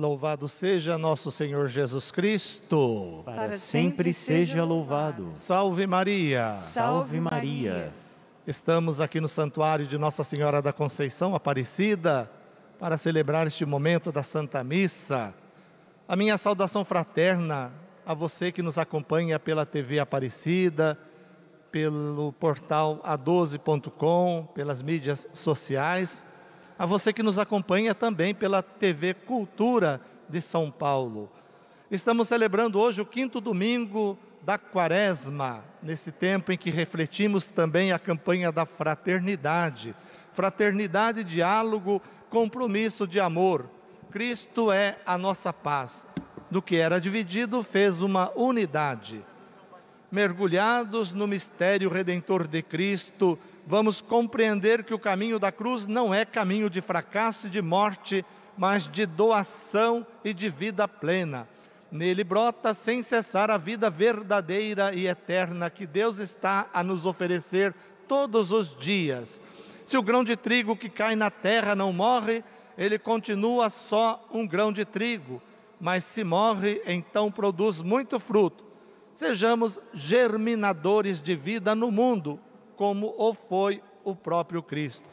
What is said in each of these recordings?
Louvado seja nosso Senhor Jesus Cristo. Para sempre seja louvado. Salve Maria. Salve Maria. Estamos aqui no Santuário de Nossa Senhora da Conceição Aparecida para celebrar este momento da Santa Missa. A minha saudação fraterna a você que nos acompanha pela TV Aparecida, pelo portal a12.com, pelas mídias sociais a você que nos acompanha também pela TV Cultura de São Paulo. Estamos celebrando hoje o quinto domingo da Quaresma, nesse tempo em que refletimos também a campanha da fraternidade. Fraternidade, diálogo, compromisso de amor. Cristo é a nossa paz. Do que era dividido, fez uma unidade. Mergulhados no mistério redentor de Cristo, vamos compreender que o caminho da cruz não é caminho de fracasso e de morte, mas de doação e de vida plena. Nele brota sem cessar a vida verdadeira e eterna que Deus está a nos oferecer todos os dias. Se o grão de trigo que cai na terra não morre, ele continua só um grão de trigo, mas se morre, então produz muito fruto. Sejamos germinadores de vida no mundo, como o foi o próprio Cristo.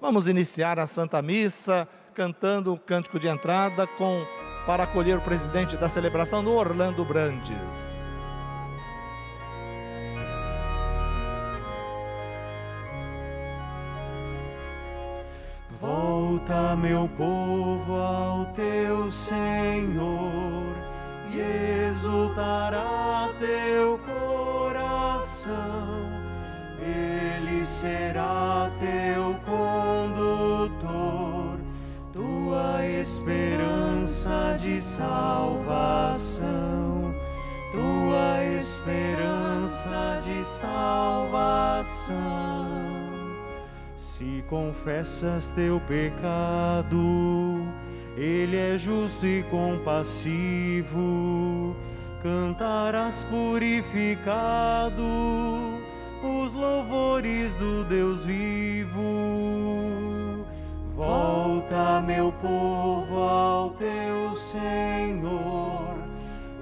Vamos iniciar a Santa Missa cantando o cântico de entrada com para acolher o presidente da celebração no Orlando Brandes. Volta, meu povo, ao teu Senhor e exultará teu coração ele será teu condutor, tua esperança de salvação, tua esperança de salvação. Se confessas teu pecado, ele é justo e compassivo, cantarás purificado os louvores do Deus vivo. Volta, meu povo, ao teu Senhor,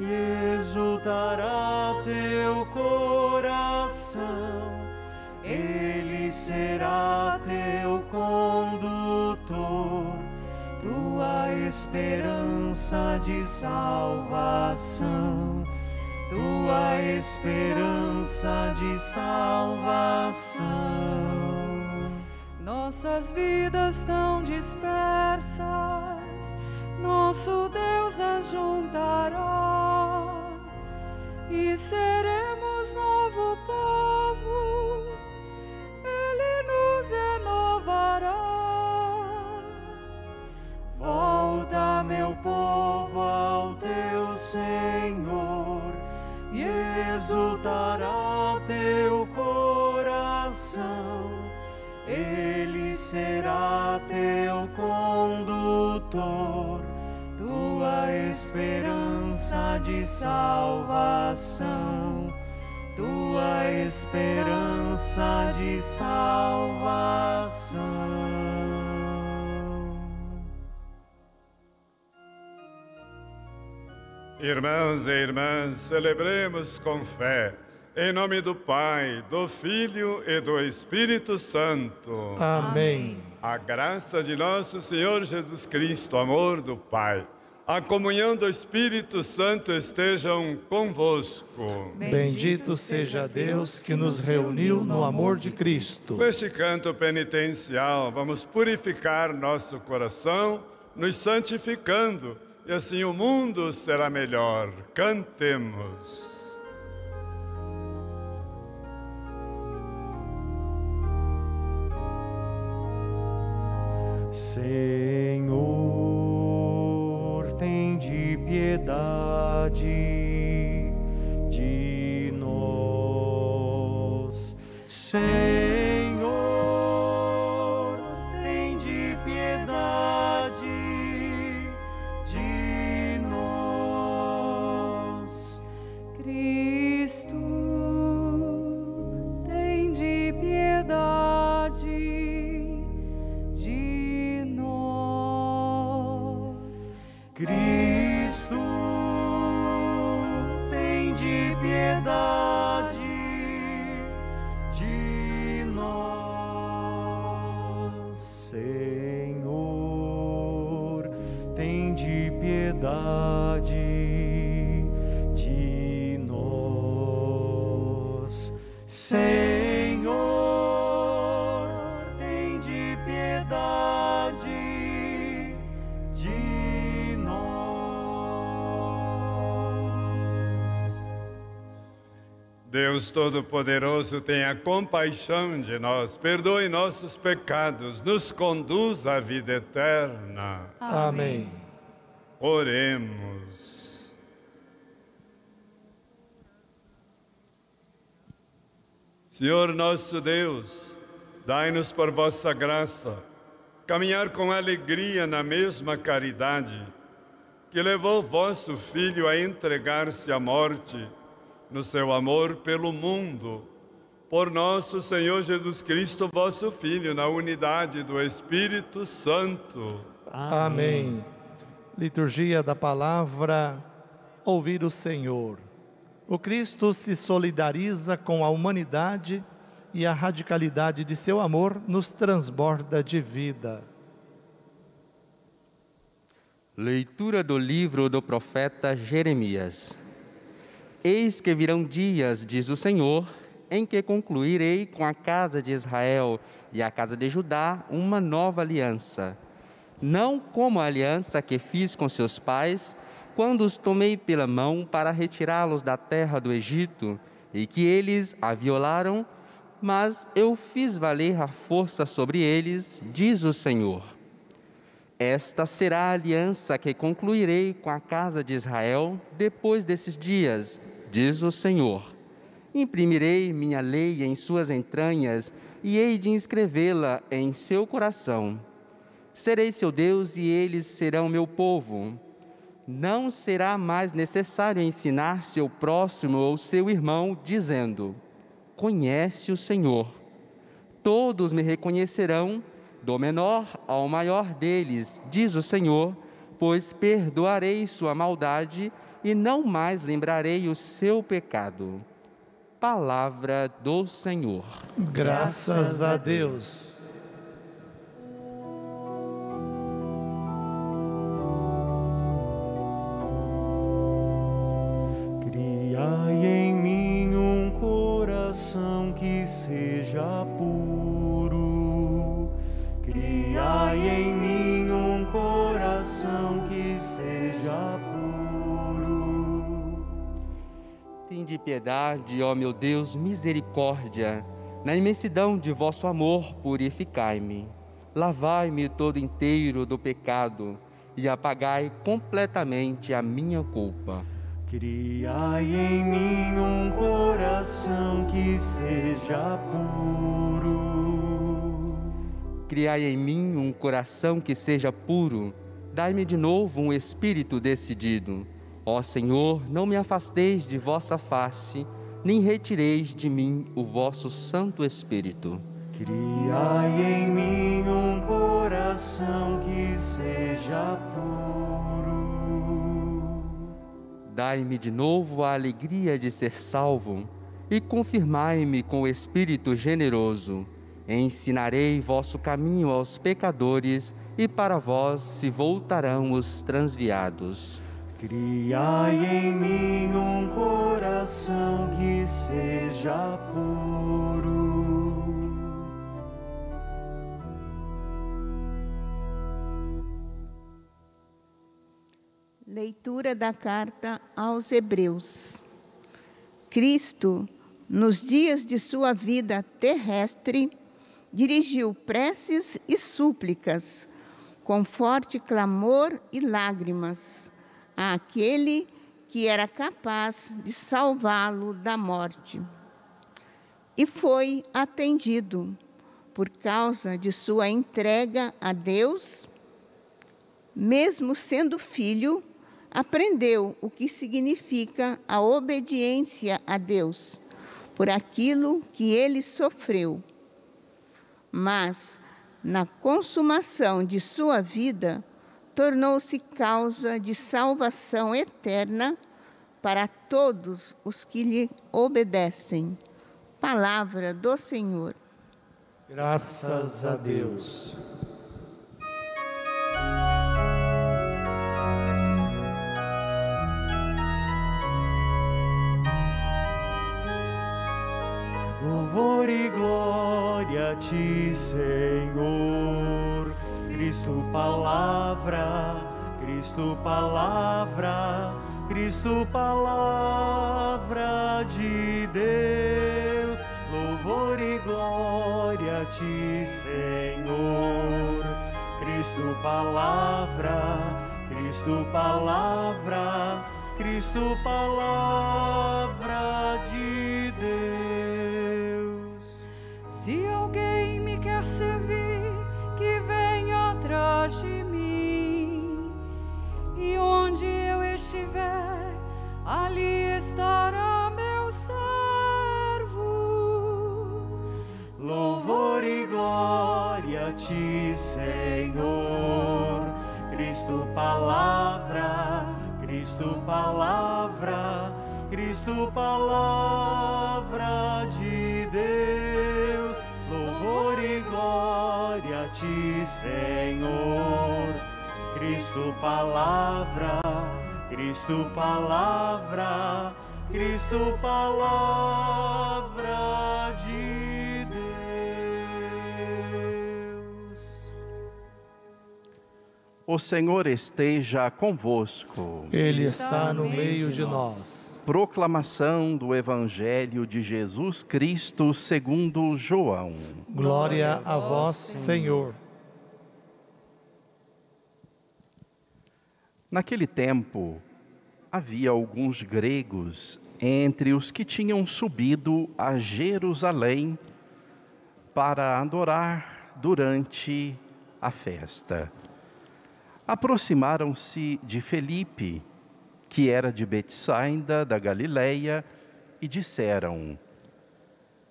e exultará teu coração. Ele será teu condutor, tua esperança de salvação tua esperança de salvação. Nossas vidas tão dispersas, nosso Deus as juntará e seremos novo povo, Ele nos renovará. Volta, meu povo, ao teu Senhor exultará teu coração. Ele será teu condutor, tua esperança de salvação, tua esperança de salvação. Irmãos e irmãs, celebremos com fé, em nome do Pai, do Filho e do Espírito Santo. Amém. A graça de nosso Senhor Jesus Cristo, amor do Pai, a comunhão do Espírito Santo estejam convosco. Bendito seja Deus que nos reuniu no amor de Cristo. Neste canto penitencial, vamos purificar nosso coração, nos santificando e assim o mundo será melhor. Cantemos. Senhor, tem de piedade de nós. Senhor, Deus Todo-Poderoso, tenha compaixão de nós, perdoe nossos pecados, nos conduz à vida eterna. Amém. Oremos. Senhor nosso Deus, dai-nos por vossa graça caminhar com alegria na mesma caridade que levou vosso Filho a entregar-se à morte no seu amor pelo mundo. Por nosso Senhor Jesus Cristo, vosso Filho, na unidade do Espírito Santo. Amém. Liturgia da palavra, ouvir o Senhor. O Cristo se solidariza com a humanidade e a radicalidade de seu amor nos transborda de vida. Leitura do livro do profeta Jeremias. Eis que virão dias, diz o Senhor, em que concluirei com a casa de Israel e a casa de Judá uma nova aliança. Não como a aliança que fiz com seus pais, quando os tomei pela mão para retirá-los da terra do Egito, e que eles a violaram, mas eu fiz valer a força sobre eles, diz o Senhor. Esta será a aliança que concluirei com a casa de Israel depois desses dias, diz o Senhor. Imprimirei minha lei em suas entranhas e hei de inscrevê-la em seu coração. Serei seu Deus e eles serão meu povo não será mais necessário ensinar seu próximo ou seu irmão, dizendo: Conhece o Senhor. Todos me reconhecerão, do menor ao maior deles, diz o Senhor, pois perdoarei sua maldade e não mais lembrarei o seu pecado. Palavra do Senhor. Graças a Deus. Piedade, ó meu Deus, misericórdia. Na imensidão de vosso amor, purificai-me. Lavai-me todo inteiro do pecado e apagai completamente a minha culpa Criai em mim um coração que seja puro. Criai em mim um coração que seja puro. Dai-me de novo um espírito decidido. Ó Senhor, não me afasteis de vossa face, nem retireis de mim o vosso Santo Espírito. Criai em mim um coração que seja puro. Dai-me de novo a alegria de ser salvo e confirmai-me com o Espírito generoso. Ensinarei vosso caminho aos pecadores e para vós se voltarão os transviados. Criai em mim um coração que seja puro. Leitura da carta aos Hebreus. Cristo, nos dias de sua vida terrestre, dirigiu preces e súplicas, com forte clamor e lágrimas, àquele que era capaz de salvá-lo da morte. E foi atendido por causa de sua entrega a Deus, mesmo sendo filho aprendeu o que significa a obediência a Deus por aquilo que ele sofreu. Mas, na consumação de sua vida, tornou-se causa de salvação eterna para todos os que lhe obedecem. Palavra do Senhor. Graças a Deus. Louvor e glória a ti, Senhor. Cristo, palavra, Cristo, palavra, Cristo, palavra de Deus. Louvor e glória a ti, Senhor. Cristo, palavra, Cristo, palavra, Cristo, palavra de Deus. E onde eu estiver, ali estará meu servo. Louvor e glória a ti, Senhor. Cristo, palavra, Cristo, palavra, Cristo, palavra de Deus. Louvor e glória a ti, Senhor. Cristo, palavra, Cristo, palavra, Cristo, palavra de Deus. O Senhor esteja convosco. Ele está no meio de nós. Proclamação do Evangelho de Jesus Cristo segundo João. Glória a vós, Senhor. Naquele tempo, havia alguns gregos entre os que tinham subido a Jerusalém para adorar durante a festa. Aproximaram-se de Felipe, que era de Betsaida da Galileia, e disseram: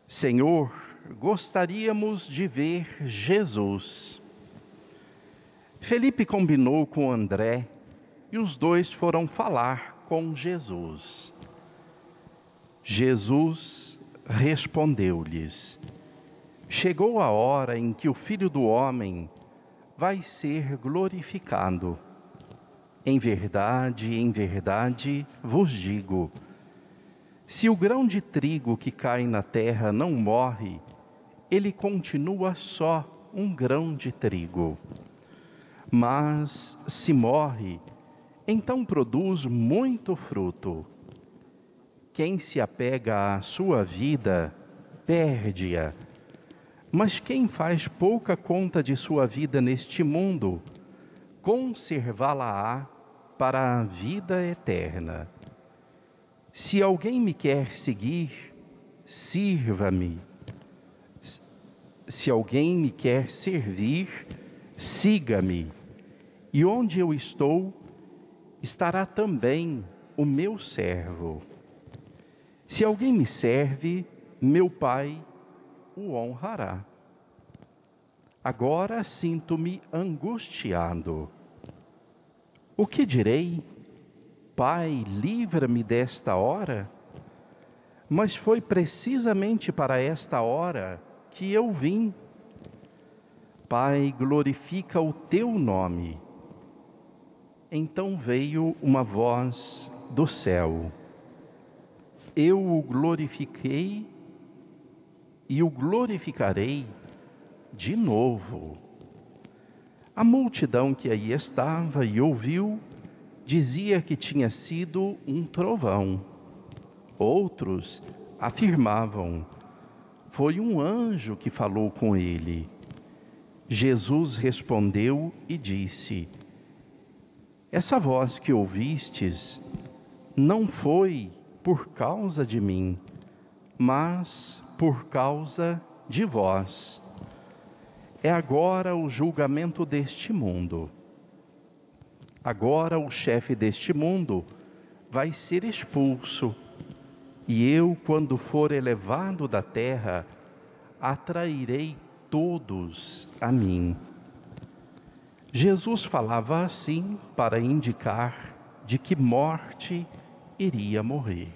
Senhor, gostaríamos de ver Jesus. Felipe combinou com André e os dois foram falar com Jesus. Jesus respondeu-lhes: Chegou a hora em que o Filho do Homem vai ser glorificado. Em verdade, em verdade vos digo: se o grão de trigo que cai na terra não morre, ele continua só um grão de trigo. Mas se morre, então produz muito fruto. Quem se apega à sua vida, perde-a. Mas quem faz pouca conta de sua vida neste mundo, conservá-la-á para a vida eterna. Se alguém me quer seguir, sirva-me. Se alguém me quer servir, siga-me. E onde eu estou, estará também o meu servo. Se alguém me serve, meu Pai o honrará. Agora sinto-me angustiado. O que direi? Pai, livra-me desta hora? Mas foi precisamente para esta hora que eu vim. Pai, glorifica o teu nome. Então veio uma voz do céu. Eu o glorifiquei e o glorificarei de novo. A multidão que aí estava e ouviu dizia que tinha sido um trovão. Outros afirmavam: foi um anjo que falou com ele. Jesus respondeu e disse: essa voz que ouvistes não foi por causa de mim, mas por causa de vós. É agora o julgamento deste mundo. Agora o chefe deste mundo vai ser expulso, e eu, quando for elevado da terra, atrairei todos a mim. Jesus falava assim para indicar de que morte iria morrer.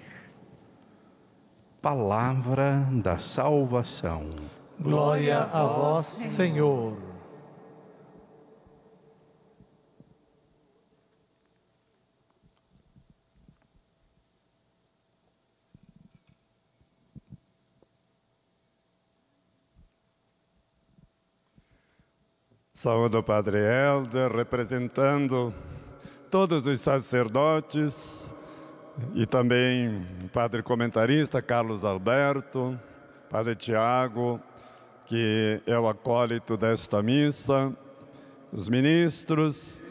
Palavra da salvação. Glória a vós, Senhor. Saúde o Padre Helder, representando todos os sacerdotes e também o Padre comentarista Carlos Alberto, Padre Tiago, que é o acólito desta missa, os ministros,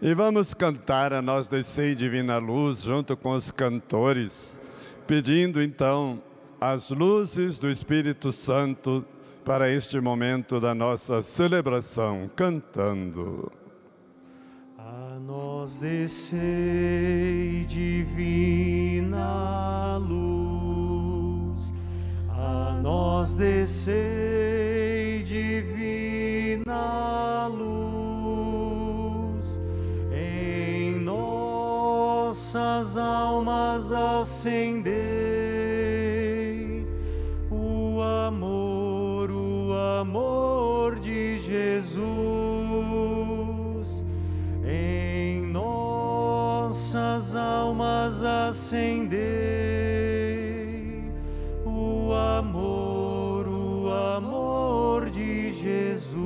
e vamos cantar a Nós Descei Divina Luz junto com os cantores, pedindo então as luzes do Espírito Santo para este momento da nossa celebração, cantando. A nós descei divina luz, a nós descei divina luz, em nossas almas acendei nossas almas acendei o amor, o amor de Jesus.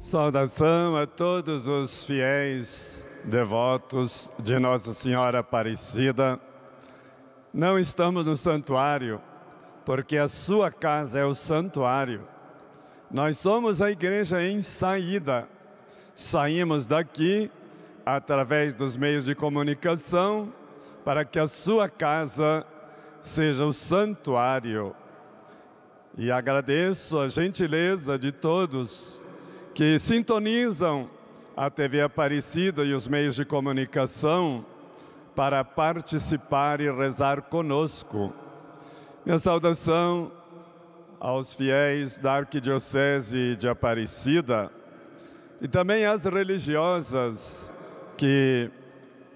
Saudação a todos os fiéis devotos de Nossa Senhora Aparecida. Não estamos no santuário, porque a sua casa é o santuário. Nós somos a igreja em saída. Saímos daqui através dos meios de comunicação para que a sua casa seja o santuário. E agradeço a gentileza de todos que sintonizam a TV Aparecida e os meios de comunicação para participar e rezar conosco. Minha saudação aos fiéis da Arquidiocese de Aparecida e também às religiosas que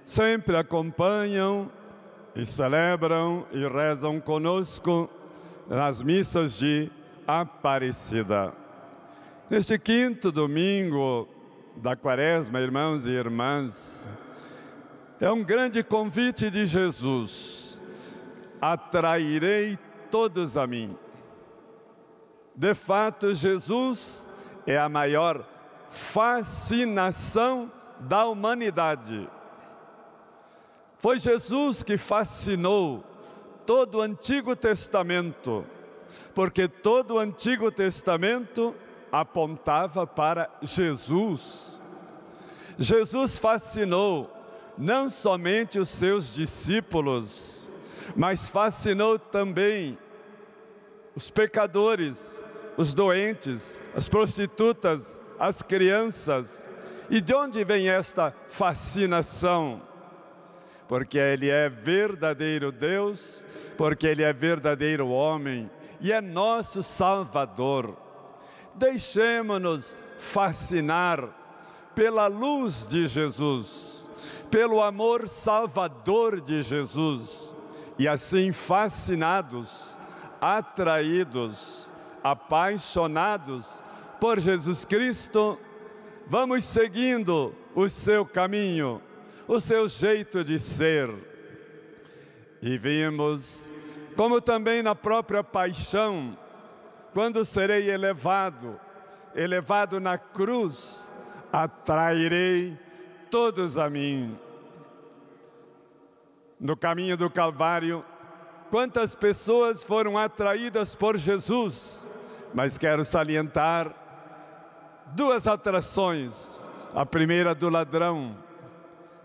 sempre acompanham e celebram e rezam conosco nas missas de Aparecida. Neste quinto domingo da quaresma, irmãos e irmãs, é um grande convite de Jesus: atrairei todos a mim. De fato, Jesus é a maior fascinação da humanidade. Foi Jesus que fascinou todo o Antigo Testamento, porque todo o Antigo Testamento apontava para Jesus. Jesus fascinou não somente os seus discípulos, mas fascinou também os pecadores, os doentes, as prostitutas, as crianças. E de onde vem esta fascinação? Porque Ele é verdadeiro Deus, porque Ele é verdadeiro homem e é nosso Salvador. Deixemos-nos fascinar pela luz de Jesus, pelo amor salvador de Jesus, e assim fascinados, atraídos, apaixonados por Jesus Cristo, vamos seguindo o seu caminho, o seu jeito de ser. E vimos como também na própria paixão, quando serei elevado, elevado na cruz, atrairei todos a mim. No caminho do Calvário, quantas pessoas foram atraídas por Jesus, mas quero salientar duas atrações. A primeira do ladrão,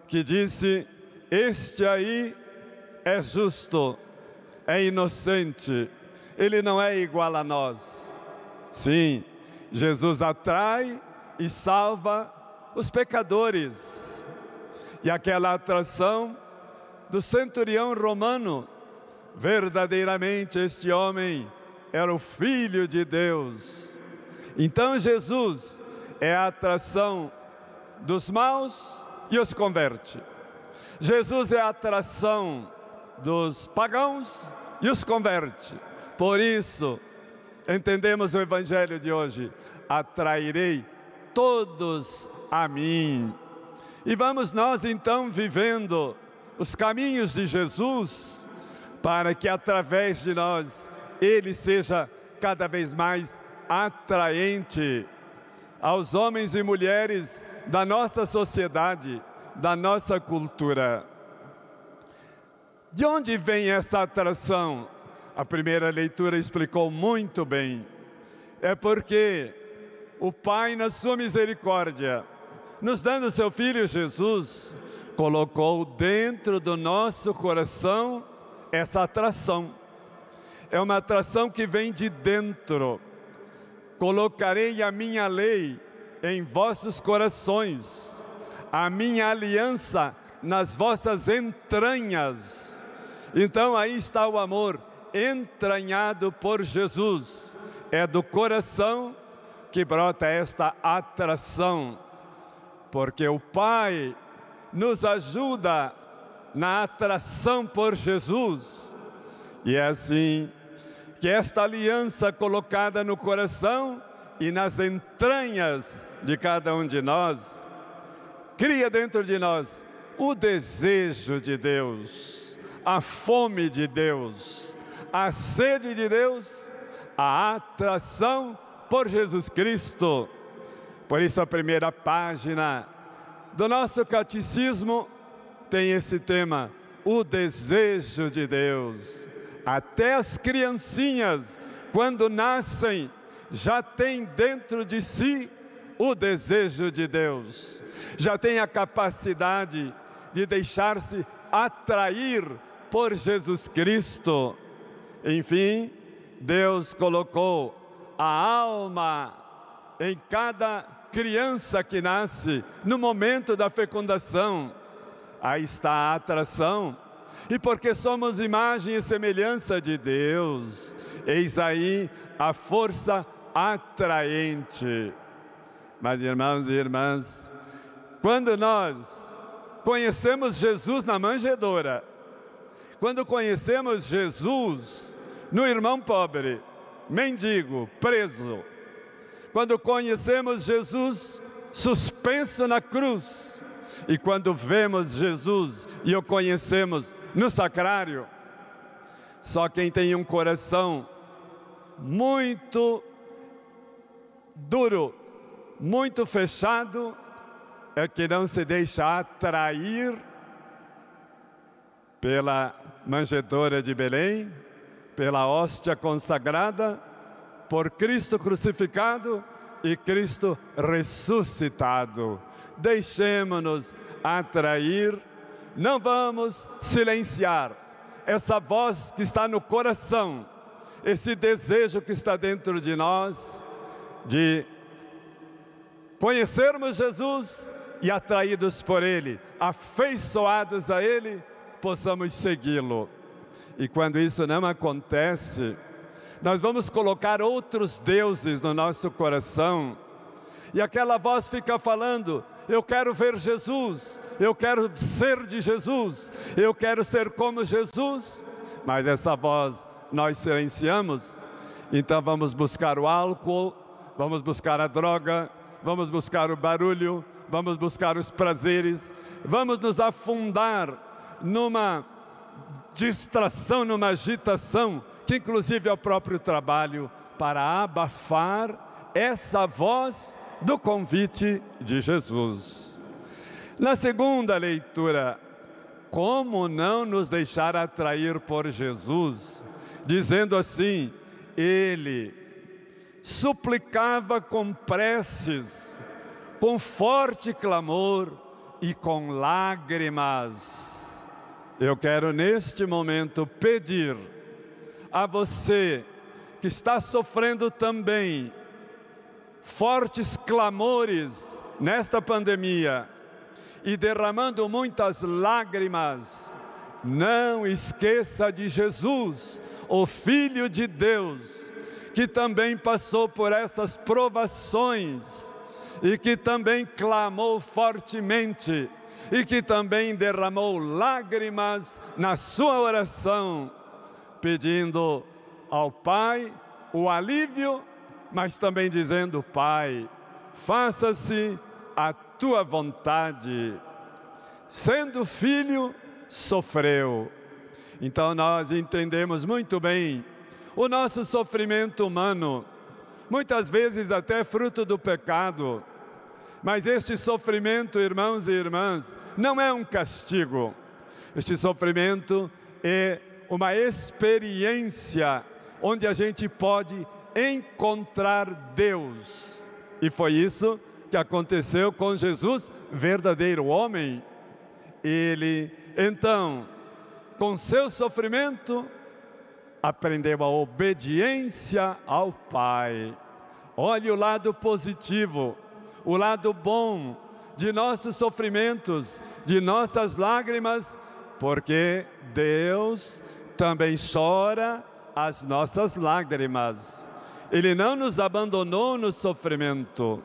que disse: Este aí é justo, é inocente, ele não é igual a nós. Sim, Jesus atrai e salva os pecadores. E aquela atração do centurião romano, verdadeiramente este homem era o filho de Deus. Então Jesus é a atração dos maus e os converte. Jesus é a atração dos pagãos e os converte. Por isso, entendemos o evangelho de hoje: atrairei todos a mim. E vamos nós então vivendo os caminhos de Jesus, para que através de nós ele seja cada vez mais atraente aos homens e mulheres da nossa sociedade, da nossa cultura. De onde vem essa atração? A primeira leitura explicou muito bem. É porque o Pai, na sua misericórdia, nos dando seu Filho Jesus, colocou dentro do nosso coração essa atração. É uma atração que vem de dentro. Colocarei a minha lei em vossos corações, a minha aliança nas vossas entranhas. Então aí está o amor entranhado por Jesus. É do coração que brota esta atração, porque o Pai nos ajuda na atração por Jesus. E é assim que esta aliança colocada no coração e nas entranhas de cada um de nós, cria dentro de nós o desejo de Deus, a fome de Deus, a sede de Deus, a atração por Jesus Cristo. Por isso, a primeira página do nosso catecismo tem esse tema, o desejo de Deus. Até as criancinhas, quando nascem, já têm dentro de si o desejo de Deus, já tem a capacidade de deixar-se atrair por Jesus Cristo. Enfim, Deus colocou a alma em cada criança que nasce no momento da fecundação. Aí está a atração. E porque somos imagem e semelhança de Deus, eis aí a força atraente. Mas irmãos e irmãs, quando nós conhecemos Jesus na manjedoura, quando conhecemos Jesus no irmão pobre, mendigo, preso, quando conhecemos Jesus suspenso na cruz, e quando vemos Jesus e o conhecemos no sacrário, só quem tem um coração muito duro, muito fechado, é que não se deixa atrair pela manjedoura de Belém, pela hóstia consagrada, por Cristo crucificado e Cristo ressuscitado. Deixemos-nos atrair, não vamos silenciar. Essa voz que está no coração, esse desejo que está dentro de nós de conhecermos Jesus e atraídos por Ele, afeiçoados a Ele, possamos segui-lo. E quando isso não acontece, nós vamos colocar outros deuses no nosso coração, e aquela voz fica falando: Eu quero ver Jesus, eu quero ser de Jesus, eu quero ser como Jesus, mas essa voz nós silenciamos, então vamos buscar o álcool, vamos buscar a droga, vamos buscar o barulho, vamos buscar os prazeres, vamos nos afundar numa distração, numa agitação, que inclusive é o próprio trabalho, para abafar essa voz do convite de Jesus. Na segunda leitura, como não nos deixar atrair por Jesus, dizendo assim: Ele suplicava com preces com forte clamor e com lágrimas. Eu quero neste momento pedir a você que está sofrendo também fortes clamores nesta pandemia e derramando muitas lágrimas, não esqueça de Jesus, o Filho de Deus, que também passou por essas provações e que também clamou fortemente e que também derramou lágrimas na sua oração, pedindo ao Pai o alívio, mas também dizendo: Pai, faça-se a tua vontade. Sendo filho, sofreu. Então nós entendemos muito bem o nosso sofrimento humano muitas vezes até fruto do pecado. Mas este sofrimento, irmãos e irmãs, não é um castigo. Este sofrimento é uma experiência onde a gente pode encontrar Deus. E foi isso que aconteceu com Jesus, verdadeiro homem. Ele, então, com seu sofrimento, aprendeu a obediência ao Pai. Olhe o lado positivo, o lado bom de nossos sofrimentos, de nossas lágrimas, porque Deus também chora as nossas lágrimas. Ele não nos abandonou no sofrimento.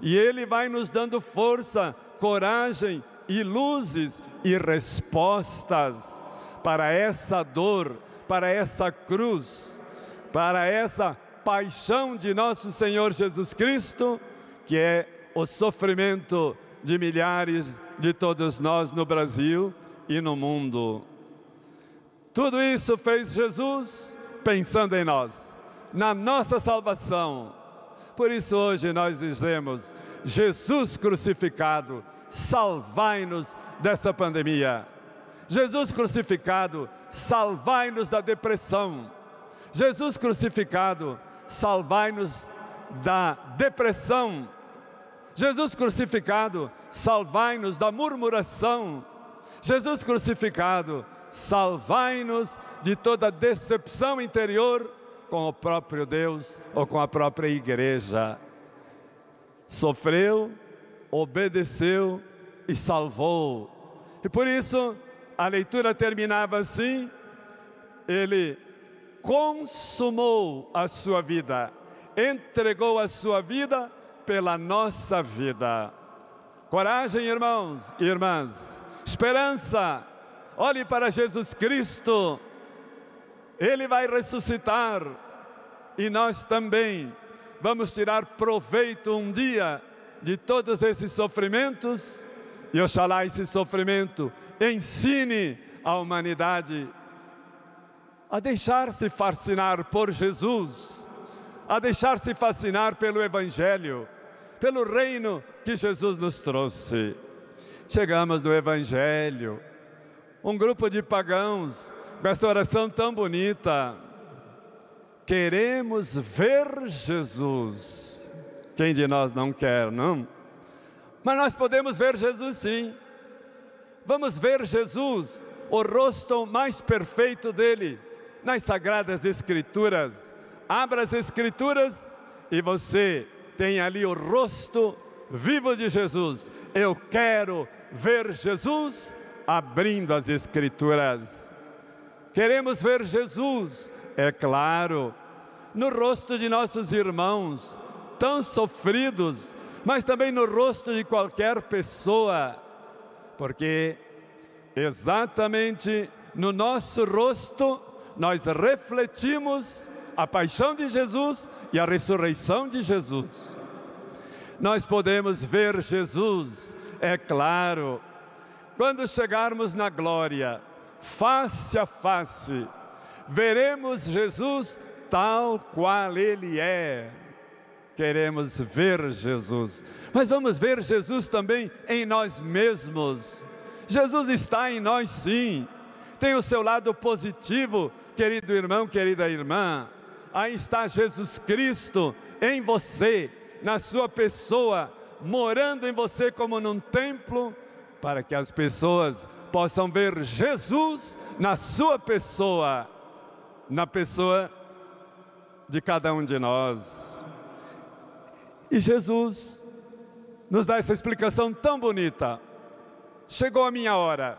E Ele vai nos dando força, coragem e luzes e respostas para essa dor, para essa cruz, para essa paixão de nosso Senhor Jesus Cristo, que é o sofrimento de milhares de todos nós no Brasil e no mundo. Tudo isso fez Jesus pensando em nós, na nossa salvação. Por isso hoje nós dizemos: Jesus crucificado, salvai-nos dessa pandemia. Jesus crucificado, salvai-nos da depressão. Jesus crucificado, salvai-nos da depressão. Jesus crucificado, salvai-nos da murmuração. Jesus crucificado, salvai-nos de toda decepção interior com o próprio Deus ou com a própria igreja. Sofreu, obedeceu e salvou. E por isso a leitura terminava assim: ele consumou a sua vida, entregou a sua vida pela nossa vida. Coragem, irmãos e irmãs, esperança, olhe para Jesus Cristo, Ele vai ressuscitar e nós também vamos tirar proveito um dia de todos esses sofrimentos e oxalá esse sofrimento ensine a humanidade a deixar-se fascinar por Jesus, a deixar-se fascinar pelo Evangelho, pelo reino que Jesus nos trouxe. Chegamos no Evangelho, um grupo de pagãos com essa oração tão bonita. Queremos ver Jesus. Quem de nós não quer, não? Mas nós podemos ver Jesus sim. Vamos ver Jesus, o rosto mais perfeito dele, nas Sagradas Escrituras. Abra as Escrituras e você tem ali o rosto vivo de Jesus. Eu quero ver Jesus abrindo as Escrituras. Queremos ver Jesus, é claro, no rosto de nossos irmãos, tão sofridos, mas também no rosto de qualquer pessoa, porque exatamente no nosso rosto nós refletimos a paixão de Jesus e a ressurreição de Jesus. Nós podemos ver Jesus, é claro, quando chegarmos na glória, face a face, veremos Jesus tal qual Ele é. Queremos ver Jesus, mas vamos ver Jesus também em nós mesmos. Jesus está em nós sim, tem o seu lado positivo, querido irmão, querida irmã. Aí está Jesus Cristo em você, na sua pessoa, morando em você como num templo, para que as pessoas possam ver Jesus na sua pessoa, na pessoa de cada um de nós. E Jesus nos dá essa explicação tão bonita. Chegou a minha hora,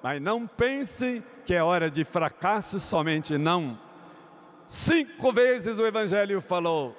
mas não pense que é hora de fracasso somente, não. Cinco vezes o Evangelho falou: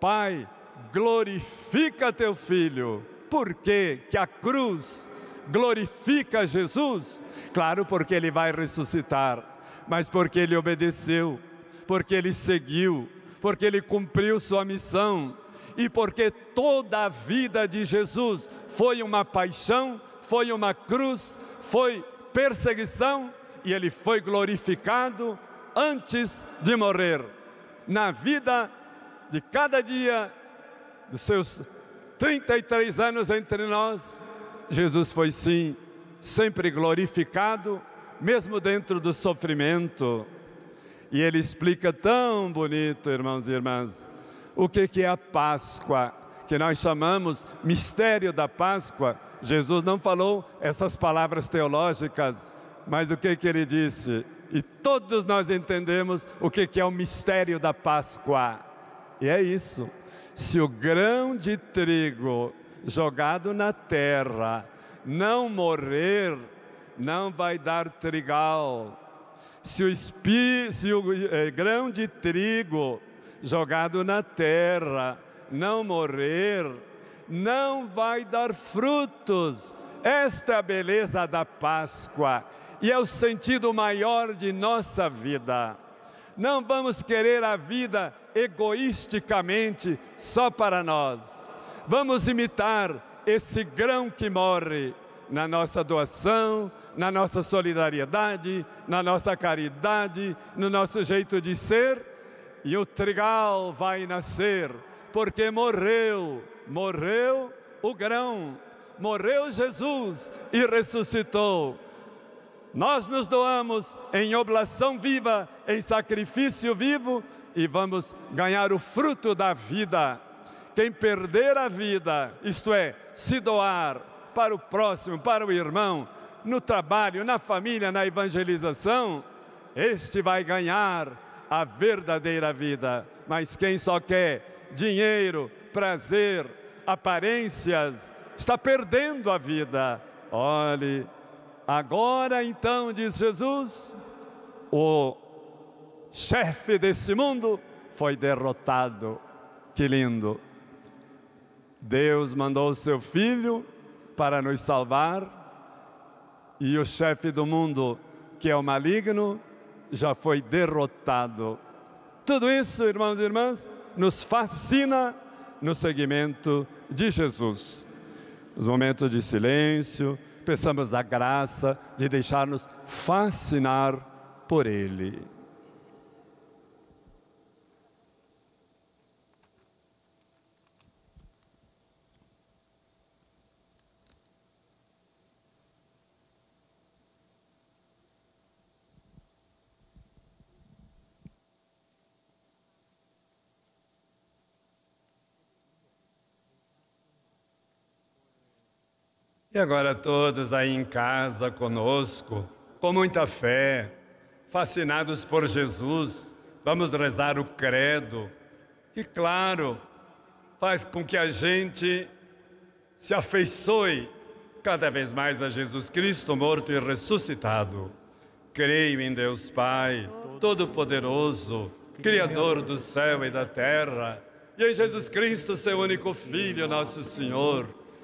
Pai, glorifica teu filho. Por quê? Que a cruz glorifica Jesus? Claro, porque ele vai ressuscitar, mas porque ele obedeceu, porque ele seguiu, porque ele cumpriu sua missão e porque toda a vida de Jesus foi uma paixão, foi uma cruz, foi perseguição e ele foi glorificado antes de morrer. Na vida de cada dia dos seus 33 anos entre nós, Jesus foi sim sempre glorificado, mesmo dentro do sofrimento. E ele explica tão bonito, irmãos e irmãs, o que, que é a Páscoa, que nós chamamos mistério da Páscoa. Jesus não falou essas palavras teológicas, mas o que, que ele disse? E todos nós entendemos o que, que é o mistério da Páscoa. E é isso. Se o grão de trigo jogado na terra não morrer, não vai dar trigal. Se o, espi, se o eh, grão de trigo jogado na terra não morrer, não vai dar frutos. Esta é a beleza da Páscoa e é o sentido maior de nossa vida. Não vamos querer a vida egoisticamente só para nós. Vamos imitar esse grão que morre na nossa doação, na nossa solidariedade, na nossa caridade, no nosso jeito de ser, e o trigal vai nascer, porque morreu, morreu o grão, morreu Jesus e ressuscitou. Nós nos doamos em oblação viva, em sacrifício vivo e vamos ganhar o fruto da vida. Quem perder a vida, isto é, se doar para o próximo, para o irmão, no trabalho, na família, na evangelização, este vai ganhar a verdadeira vida. Mas quem só quer dinheiro, prazer, aparências, está perdendo a vida. Olhe, Agora então, diz Jesus, o chefe desse mundo foi derrotado. Que lindo! Deus mandou o seu filho para nos salvar e o chefe do mundo, que é o maligno, já foi derrotado. Tudo isso, irmãos e irmãs, nos fascina no seguimento de Jesus. Os momentos de silêncio, peçamos a graça de deixar-nos fascinar por Ele. E agora todos aí em casa conosco, com muita fé, fascinados por Jesus, vamos rezar o credo, que claro, faz com que a gente se afeiçoe cada vez mais a Jesus Cristo morto e ressuscitado. Creio em Deus Pai, Todo-Poderoso, Criador do céu e da terra, e em Jesus Cristo, seu único Filho, nosso Senhor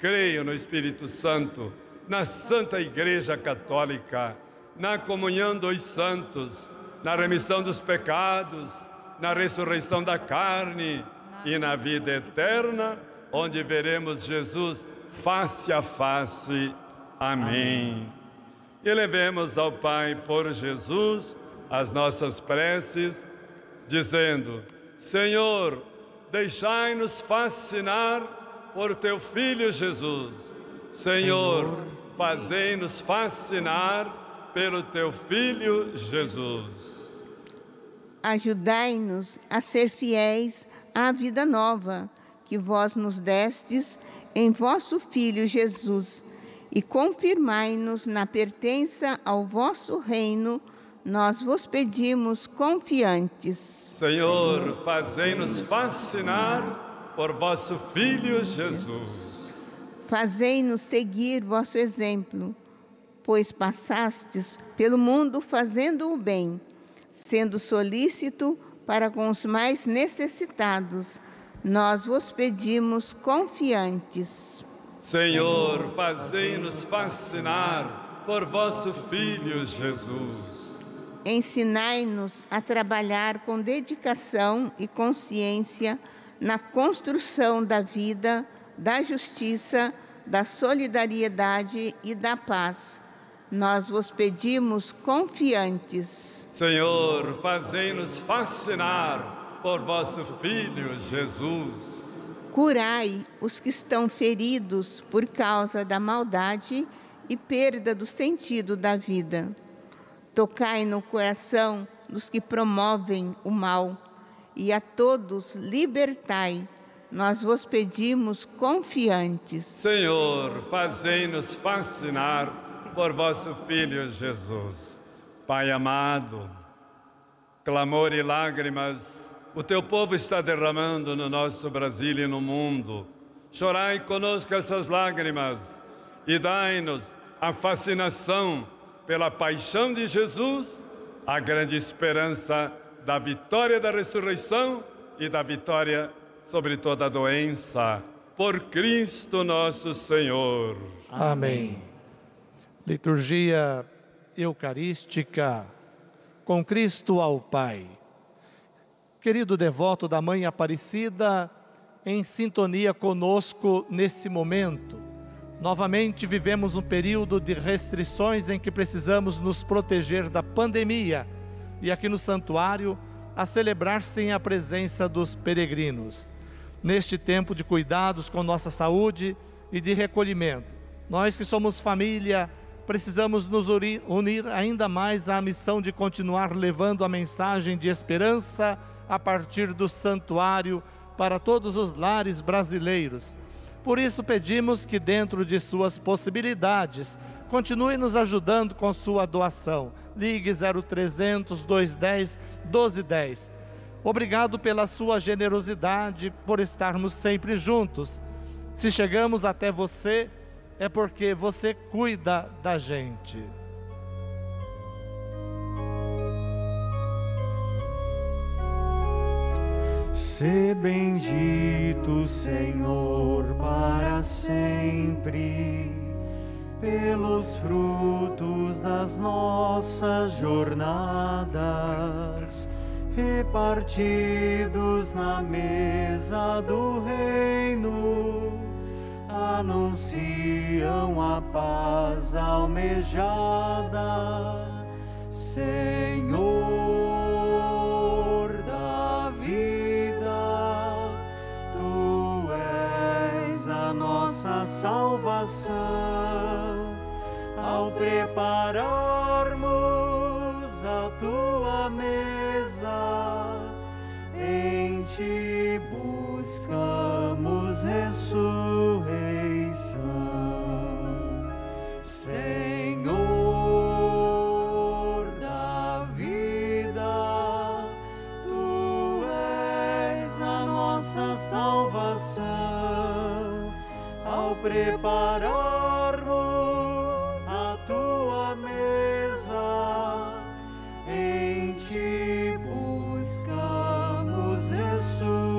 Creio no Espírito Santo, na Santa Igreja Católica, na comunhão dos santos, na remissão dos pecados, na ressurreição da carne e na vida eterna, onde veremos Jesus face a face. Amém. E levemos ao Pai por Jesus as nossas preces, dizendo: Senhor, deixai-nos fascinar por teu Filho Jesus. Senhor, fazei-nos fascinar pelo teu Filho Jesus. Ajudai-nos a ser fiéis à vida nova que vós nos destes em vosso Filho Jesus e confirmai-nos na pertença ao vosso reino, nós vos pedimos confiantes. Senhor, fazei-nos fascinar por vosso Filho Jesus. Fazei-nos seguir vosso exemplo, pois passastes pelo mundo fazendo o bem, sendo solícito para com os mais necessitados, nós vos pedimos confiantes. Senhor, fazei-nos fascinar por vosso Filho Jesus. Ensinai-nos a trabalhar com dedicação e consciência na construção da vida, da justiça, da solidariedade e da paz. Nós vos pedimos confiantes. Senhor, fazei-nos fascinar por vosso Filho Jesus. Curai os que estão feridos por causa da maldade e perda do sentido da vida. Tocai no coração dos que promovem o mal e a todos libertai. Nós vos pedimos confiantes. Senhor, fazei-nos fascinar por vosso Filho Jesus. Pai amado, clamor e lágrimas, o teu povo está derramando no nosso Brasil e no mundo. Chorai conosco essas lágrimas e dai-nos a fascinação pela paixão de Jesus, a grande esperança da vitória da ressurreição e da vitória sobre toda doença. Por Cristo nosso Senhor. Amém. Liturgia Eucarística com Cristo ao Pai. Querido devoto da Mãe Aparecida, em sintonia conosco nesse momento Novamente vivemos um período de restrições em que precisamos nos proteger da pandemia e aqui no santuário a celebrar sem a presença dos peregrinos. Neste tempo de cuidados com nossa saúde e de recolhimento, nós que somos família, precisamos nos unir ainda mais à missão de continuar levando a mensagem de esperança a partir do santuário para todos os lares brasileiros por isso pedimos que, dentro de suas possibilidades, continue nos ajudando com sua doação. Ligue 0300 210 1210. Obrigado pela sua generosidade, por estarmos sempre juntos. Se chegamos até você, é porque você cuida da gente. Se bendito, Senhor, para sempre, pelos frutos das nossas jornadas, repartidos na mesa do Reino, anunciam a paz almejada. Senhor salvação ao prepararmos a tua mesa. Em ti buscamos ressurreição, prepararmos a tua mesa, em ti buscamos ressurreição.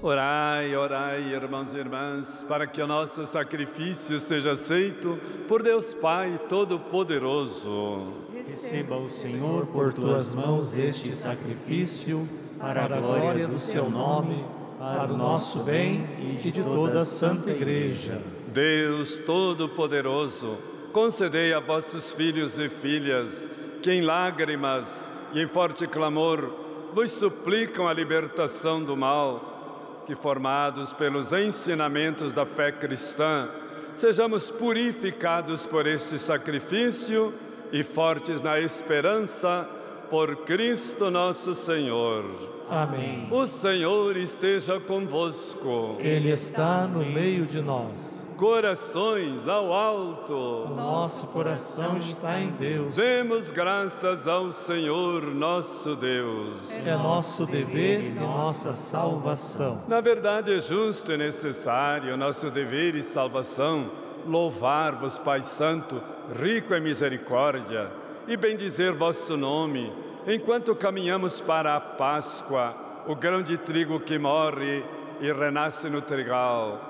Orai, orai, irmãos e irmãs, para que o nosso sacrifício seja aceito por Deus Pai Todo-Poderoso. Receba o Senhor por tuas mãos este sacrifício para a glória do seu nome, para o nosso bem e de toda a Santa Igreja. Deus Todo-Poderoso, concedei a vossos filhos e filhas que em lágrimas e em forte clamor vos suplicam a libertação do mal, que formados pelos ensinamentos da fé cristã, sejamos purificados por este sacrifício e fortes na esperança por Cristo nosso Senhor. Amém. O Senhor esteja convosco. Ele está no meio de nós. Corações ao alto. O nosso coração está em Deus. Demos graças ao Senhor nosso Deus. É nosso dever e nossa salvação. Na verdade, é justo e necessário, nosso dever e salvação, louvar-vos, Pai Santo, rico em misericórdia, e bendizer vosso nome enquanto caminhamos para a Páscoa, o grão de trigo que morre e renasce no trigal.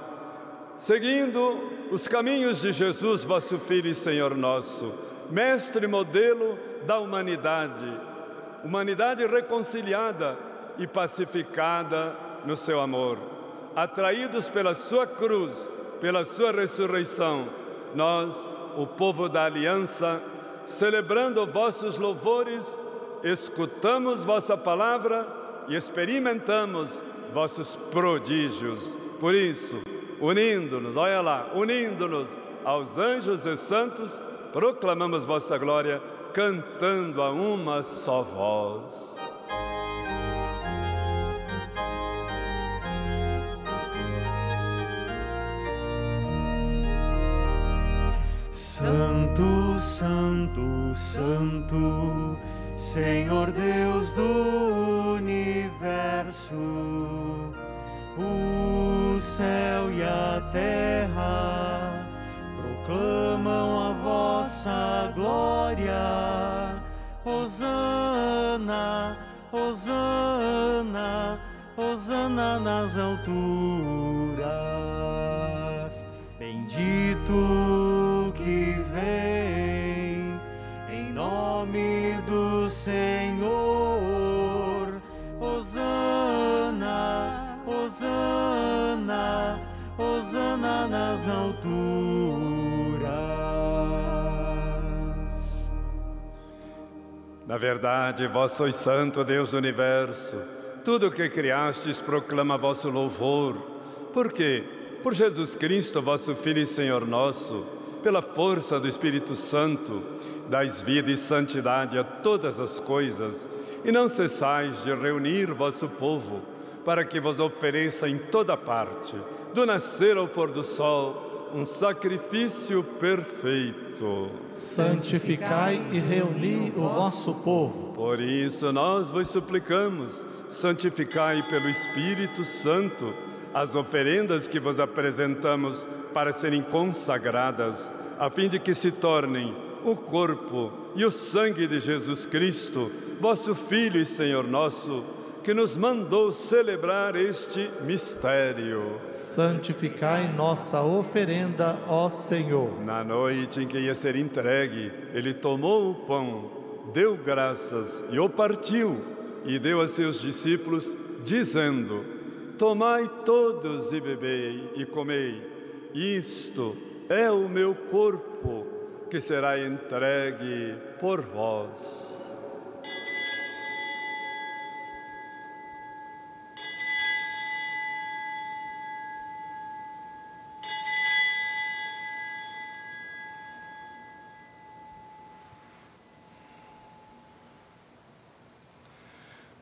Seguindo os caminhos de Jesus, vosso Filho e Senhor nosso, mestre e modelo da humanidade, humanidade reconciliada e pacificada no seu amor. Atraídos pela sua cruz, pela sua ressurreição, nós, o povo da aliança, celebrando vossos louvores, escutamos vossa palavra e experimentamos vossos prodígios. Por isso, unindo-nos, olha lá, unindo-nos aos anjos e santos, proclamamos vossa glória, cantando a uma só voz. Santo, Santo, Santo, Senhor Deus do universo, o céu e a terra proclamam a vossa glória. Hosana, Hosana, Hosana nas alturas. Bendito que vem em nome do Senhor. Hosana, Hosana, Hosana nas alturas. Na verdade, vós sois santo Deus do universo. Tudo o que criastes proclama vosso louvor. Por quê? Por Jesus Cristo, vosso Filho e Senhor nosso, pela força do Espírito Santo, dais vida e santidade a todas as coisas, e não cessais de reunir vosso povo, para que vos ofereça em toda parte, do nascer ao pôr do sol, um sacrifício perfeito. Santificai e reuni o vosso povo. Por isso nós vos suplicamos, santificai pelo Espírito Santo as oferendas que vos apresentamos para serem consagradas, a fim de que se tornem o corpo e o sangue de Jesus Cristo, vosso Filho e Senhor nosso, que nos mandou celebrar este mistério. Santificai nossa oferenda, ó Senhor. Na noite em que ia ser entregue, ele tomou o pão, deu graças e o partiu, e deu a seus discípulos, dizendo: Tomai todos e bebei e comei, isto é o meu corpo, que será entregue por vós.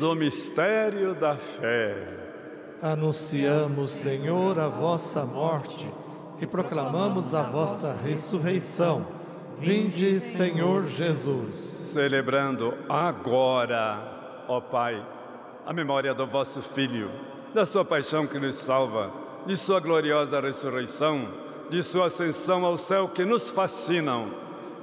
Eis o mistério da fé. Anunciamos, Senhor, a vossa morte e proclamamos a vossa ressurreição. Vinde, Senhor Jesus. Celebrando agora, ó Pai, a memória do vosso Filho, da sua paixão que nos salva, de sua gloriosa ressurreição, de sua ascensão ao céu que nos fascinam.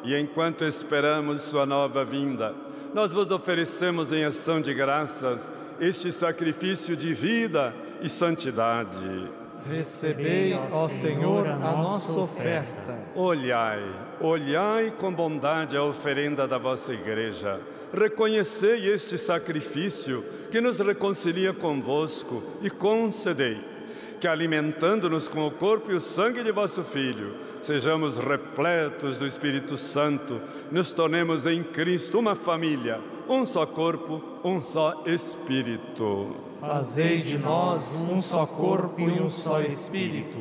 E enquanto esperamos sua nova vinda, nós vos oferecemos em ação de graças este sacrifício de vida e santidade. Recebei, ó Senhor, a nossa oferta. Olhai, olhai com bondade a oferenda da vossa igreja. Reconhecei este sacrifício que nos reconcilia convosco e concedei que, alimentando-nos com o corpo e o sangue de vosso Filho, sejamos repletos do Espírito Santo, nos tornemos em Cristo uma família, um só corpo, um só espírito. Fazei de nós um só corpo e um só espírito.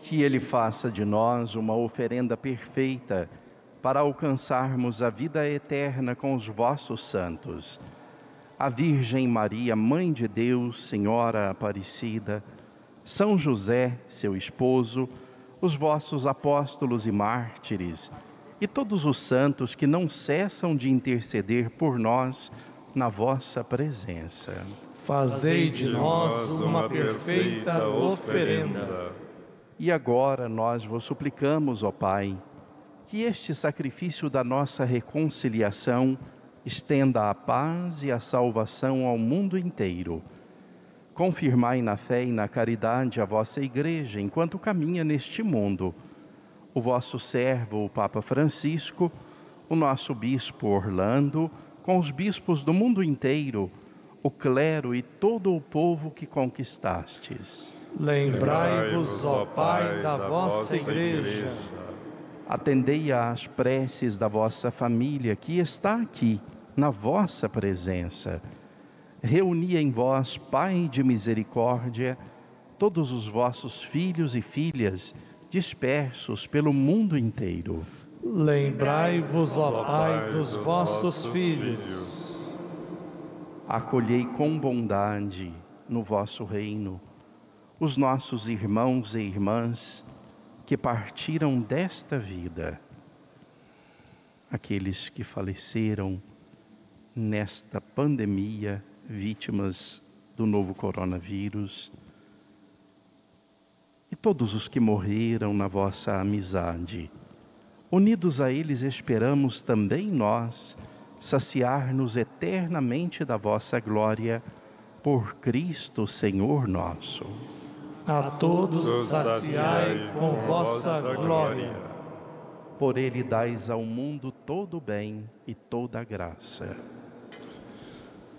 Que Ele faça de nós uma oferenda perfeita para alcançarmos a vida eterna com os vossos santos. A Virgem Maria, Mãe de Deus, Senhora Aparecida, São José, seu esposo, os vossos apóstolos e mártires, e todos os santos que não cessam de interceder por nós na vossa presença. Fazei de nós uma perfeita oferenda. E agora nós vos suplicamos, ó Pai, que este sacrifício da nossa reconciliação estenda a paz e a salvação ao mundo inteiro. Confirmai na fé e na caridade a vossa Igreja enquanto caminha neste mundo. O vosso servo, o Papa Francisco, o nosso bispo Orlando, com os bispos do mundo inteiro, o clero e todo o povo que conquistastes. Lembrai-vos, ó Pai, da vossa Igreja. Atendei às preces da vossa família que está aqui, na vossa presença. Reuni em vós, Pai de misericórdia, todos os vossos filhos e filhas dispersos pelo mundo inteiro. Lembrai-vos, ó Pai, dos vossos filhos. Acolhei com bondade no vosso reino os nossos irmãos e irmãs que partiram desta vida, aqueles que faleceram nesta pandemia, vítimas do novo coronavírus, e todos os que morreram na vossa amizade. Unidos a eles, esperamos também nós saciar-nos eternamente da vossa glória por Cristo, Senhor nosso. A todos saciai com vossa glória. Por ele dais ao mundo todo o bem e toda a graça.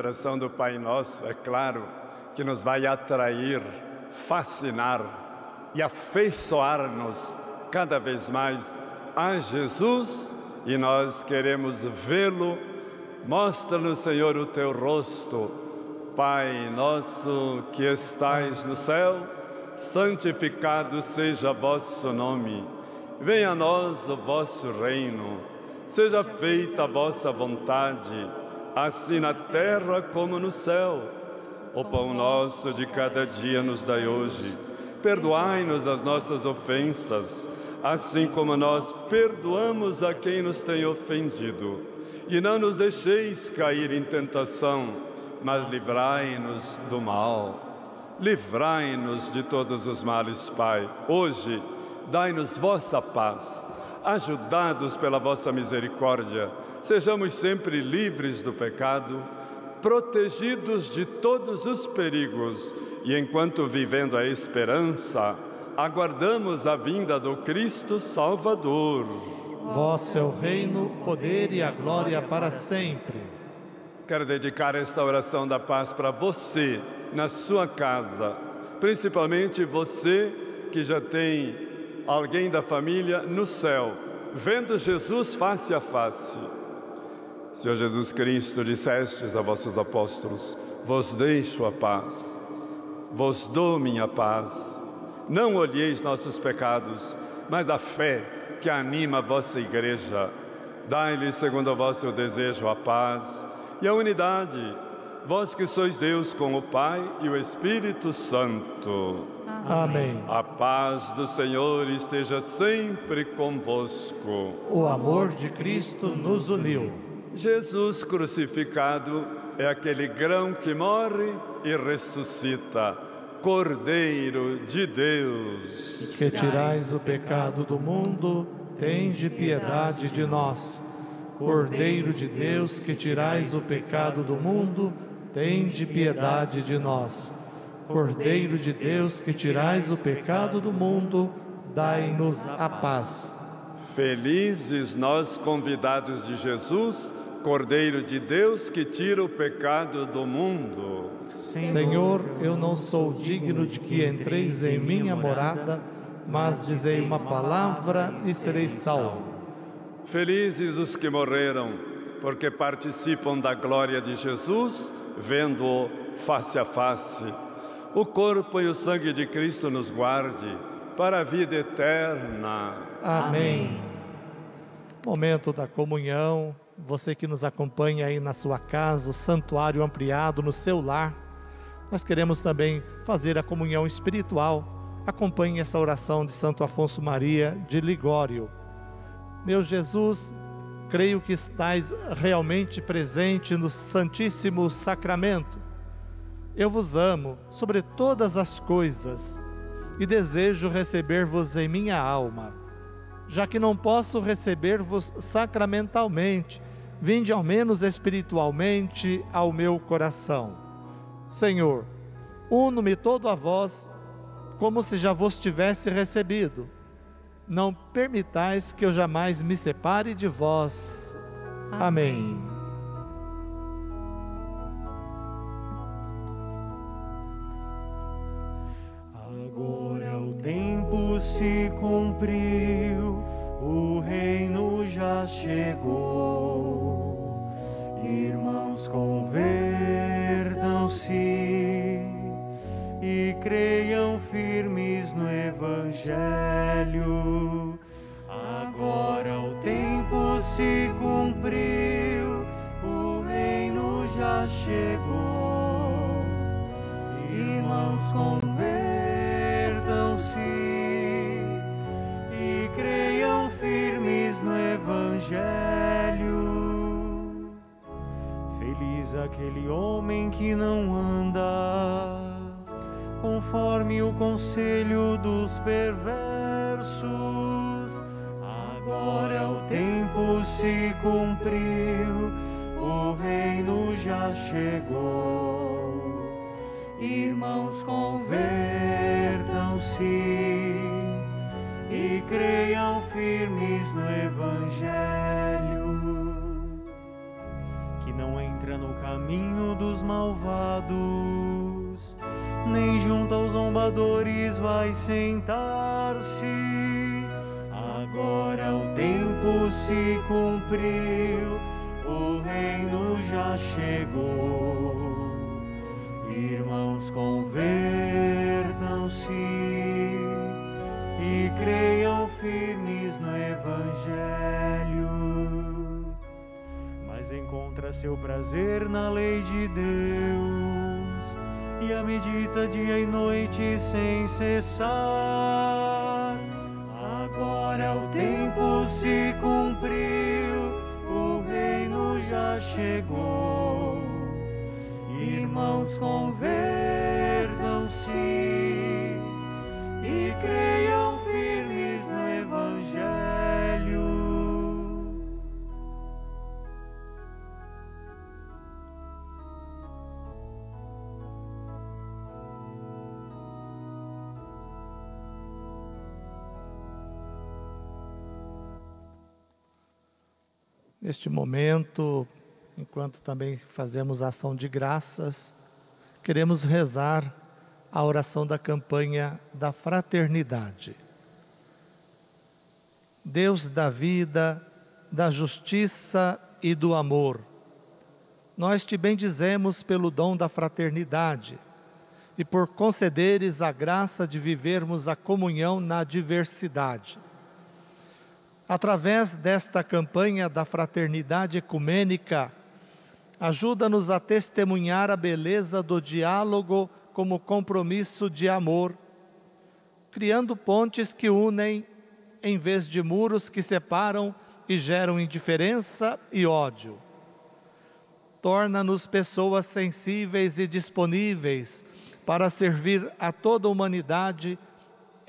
Oração do Pai Nosso, é claro, que nos vai atrair, fascinar e afeiçoar-nos cada vez mais a Jesus e nós queremos vê-lo. Mostra-nos, Senhor, o teu rosto. Pai nosso que estais no céu, santificado seja vosso nome. Venha a nós o vosso reino. Seja feita a vossa vontade, assim na terra como no céu. O pão nosso de cada dia nos dai hoje. Perdoai-nos as nossas ofensas, assim como nós perdoamos a quem nos tem ofendido. E não nos deixeis cair em tentação, mas livrai-nos do mal. Livrai-nos de todos os males, Pai. Hoje, dai-nos vossa paz. Ajudados pela vossa misericórdia, sejamos sempre livres do pecado protegidos de todos os perigos e enquanto vivendo a esperança, aguardamos a vinda do Cristo Salvador. Vosso é o reino, o poder e a glória para sempre. Quero dedicar esta oração da paz para você, na sua casa, principalmente você que já tem alguém da família no céu, vendo Jesus face a face. Senhor Jesus Cristo, dissestes a vossos apóstolos: Vos deixo a paz, vos dou minha paz. Não olheis nossos pecados, mas a fé que anima a vossa igreja. Dai-lhe, segundo o vosso desejo, a paz e a unidade. Vós que sois Deus com o Pai e o Espírito Santo. Amém. A paz do Senhor esteja sempre convosco. O amor de Cristo nos uniu. Jesus crucificado é aquele grão que morre e ressuscita, Cordeiro de Deus. Que tirais o pecado do mundo, tende piedade de nós. Cordeiro de Deus, que tirais o pecado do mundo, tende piedade de nós. Cordeiro de Deus, que tirais o pecado do mundo, dai-nos a paz. Felizes nós convidados de Jesus, Cordeiro de Deus que tira o pecado do mundo. Senhor, eu não sou digno de que entreis em minha morada, mas dizei uma palavra e serei salvo. Felizes os que morreram, porque participam da glória de Jesus, vendo-o face a face. O corpo e o sangue de Cristo nos guarde para a vida eterna. Amém. Momento da comunhão você que nos acompanha aí na sua casa, o santuário ampliado no seu lar. Nós queremos também fazer a comunhão espiritual. Acompanhe essa oração de Santo Afonso Maria de Ligório. Meu Jesus, creio que estais realmente presente no Santíssimo Sacramento. Eu vos amo sobre todas as coisas e desejo receber-vos em minha alma. Já que não posso receber-vos sacramentalmente, vinde ao menos espiritualmente ao meu coração. Senhor, uno-me todo a vós, como se já vos tivesse recebido. Não permitais que eu jamais me separe de vós. Amém. Amém. Agora o tempo se cumpriu, o reino já chegou Irmãos, convertam-se e creiam firmes no Evangelho. Agora o tempo se cumpriu, o reino já chegou. Irmãos, convertam-se e creiam firmes no Evangelho Feliz aquele homem que não anda conforme o conselho dos perversos. Agora o tempo se cumpriu, o reino já chegou. Irmãos, convertam-se e creiam firmes no Evangelho entra no caminho dos malvados, nem junto aos zombadores vai sentar-se. Agora o tempo se cumpriu, o reino já chegou. Irmãos, convertam-se e creiam firmes no Evangelho encontra seu prazer na lei de Deus e a medita dia e noite sem cessar. Agora o tempo se cumpriu, o reino já chegou. Irmãos, convertam-se e creiam firmes no Evangelho. Neste momento, enquanto também fazemos ação de graças, queremos rezar a oração da campanha da fraternidade. Deus da vida, da justiça e do amor, nós te bendizemos pelo dom da fraternidade e por concederes a graça de vivermos a comunhão na diversidade Através desta campanha da fraternidade ecumênica, ajuda-nos a testemunhar a beleza do diálogo como compromisso de amor, criando pontes que unem em vez de muros que separam e geram indiferença e ódio. torna-nos pessoas sensíveis e disponíveis para servir a toda a humanidade,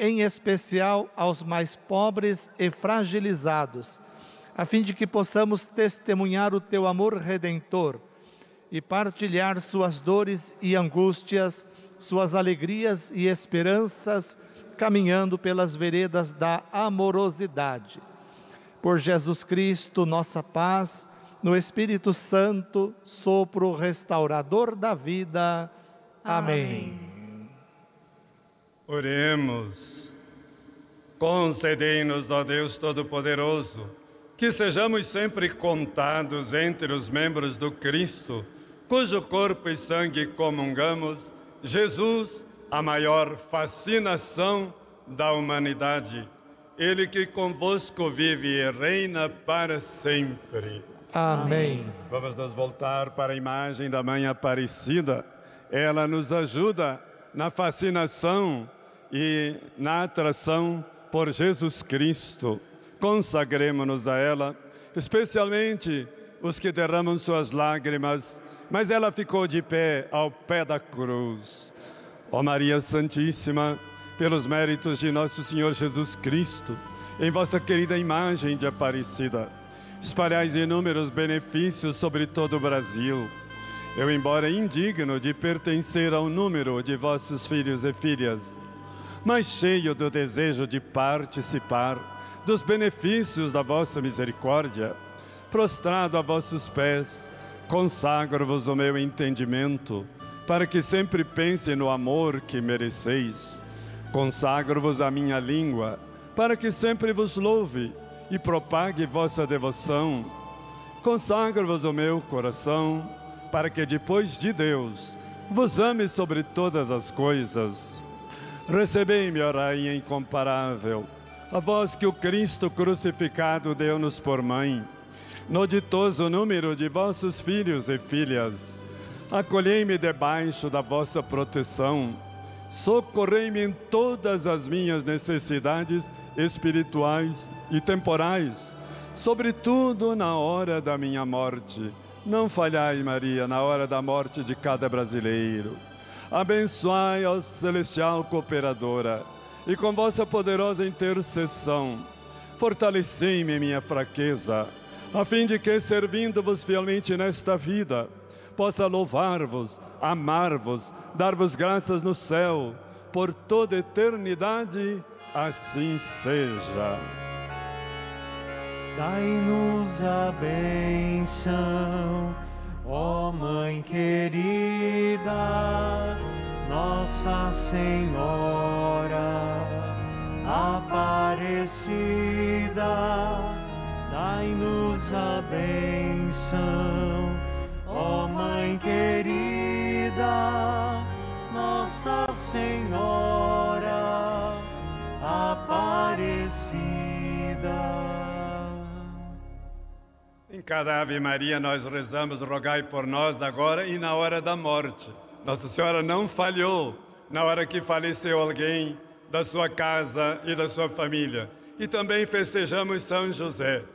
em especial aos mais pobres e fragilizados, a fim de que possamos testemunhar o teu amor redentor e partilhar suas dores e angústias, suas alegrias e esperanças, caminhando pelas veredas da amorosidade. Por Jesus Cristo, nossa paz, no Espírito Santo, sopro restaurador da vida. Amém. Oremos. Concedei-nos, ó Deus Todo-Poderoso, que sejamos sempre contados entre os membros do Cristo, cujo corpo e sangue comungamos, Jesus, a maior fascinação da humanidade. Ele que convosco vive e reina para sempre. Amém. Vamos nos voltar para a imagem da Mãe Aparecida. Ela nos ajuda na fascinação e na atração por Jesus Cristo. Consagremos-nos a ela, especialmente os que derramam suas lágrimas, mas ela ficou de pé ao pé da cruz. Ó Maria Santíssima, pelos méritos de nosso Senhor Jesus Cristo, em vossa querida imagem de Aparecida, espalhais inúmeros benefícios sobre todo o Brasil. Eu, embora indigno de pertencer ao número de vossos filhos e filhas, mas cheio do desejo de participar dos benefícios da vossa misericórdia, prostrado a vossos pés, consagro-vos o meu entendimento, para que sempre pense no amor que mereceis. Consagro-vos a minha língua, para que sempre vos louve e propague vossa devoção. Consagro-vos o meu coração, para que depois de Deus vos ame sobre todas as coisas. Recebei-me, ó Rainha incomparável, a vós que o Cristo crucificado deu-nos por mãe, no ditoso número de vossos filhos e filhas. Acolhei-me debaixo da vossa proteção, socorrei-me em todas as minhas necessidades espirituais e temporais, sobretudo na hora da minha morte. Não falhai, Maria, na hora da morte de cada brasileiro. Abençoai, ó celestial cooperadora, e com vossa poderosa intercessão, fortalecei-me minha fraqueza, a fim de que, servindo-vos fielmente nesta vida, possa louvar-vos, amar-vos, dar-vos graças no céu, por toda eternidade, assim seja. Dai-nos a benção, ó Mãe querida, Nossa Senhora Aparecida. Dai-nos a benção, ó Mãe querida, Nossa Senhora Aparecida. Em cada Ave Maria nós rezamos, rogai por nós agora e na hora da morte. Nossa Senhora não falhou na hora que faleceu alguém da sua casa e da sua família. E também festejamos São José,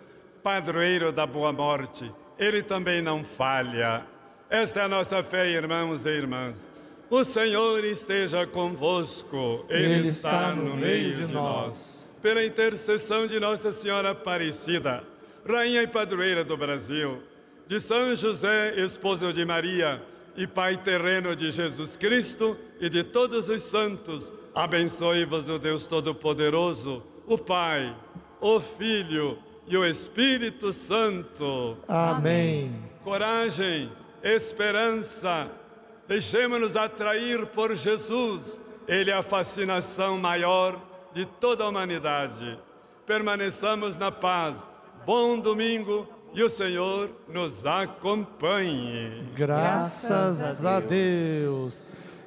padroeiro da boa morte. Ele também não falha. Esta é a nossa fé, irmãos e irmãs. O Senhor esteja convosco, Ele, Ele está no meio de nós. Pela intercessão de Nossa Senhora Aparecida, Rainha e Padroeira do Brasil, de São José, esposo de Maria e Pai terreno de Jesus Cristo e de todos os santos, abençoe-vos o Deus Todo-Poderoso, o Pai, o Filho e o Espírito Santo. Amém. Coragem, esperança, deixemos-nos atrair por Jesus. Ele é a fascinação maior de toda a humanidade. Permaneçamos na paz. Bom domingo e o Senhor nos acompanhe. Graças a Deus.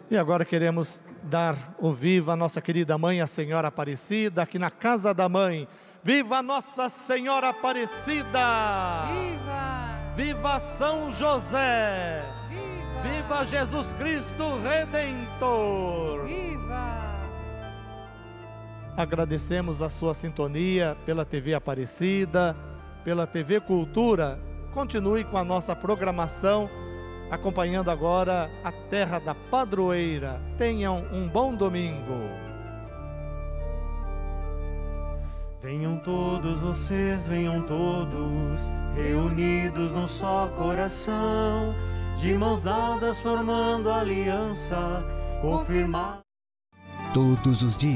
E agora queremos dar o viva à nossa querida mãe, a Senhora Aparecida, aqui na casa da mãe. Viva Nossa Senhora Aparecida! Viva! Viva São José! Viva! Viva Jesus Cristo Redentor! Viva! Agradecemos a sua sintonia pela TV Aparecida, pela TV Cultura continue com a nossa programação, acompanhando agora a Terra da Padroeira. Tenham um bom domingo. Venham todos vocês, venham todos, reunidos num só coração, de mãos dadas formando aliança, confirmar. Todos os dias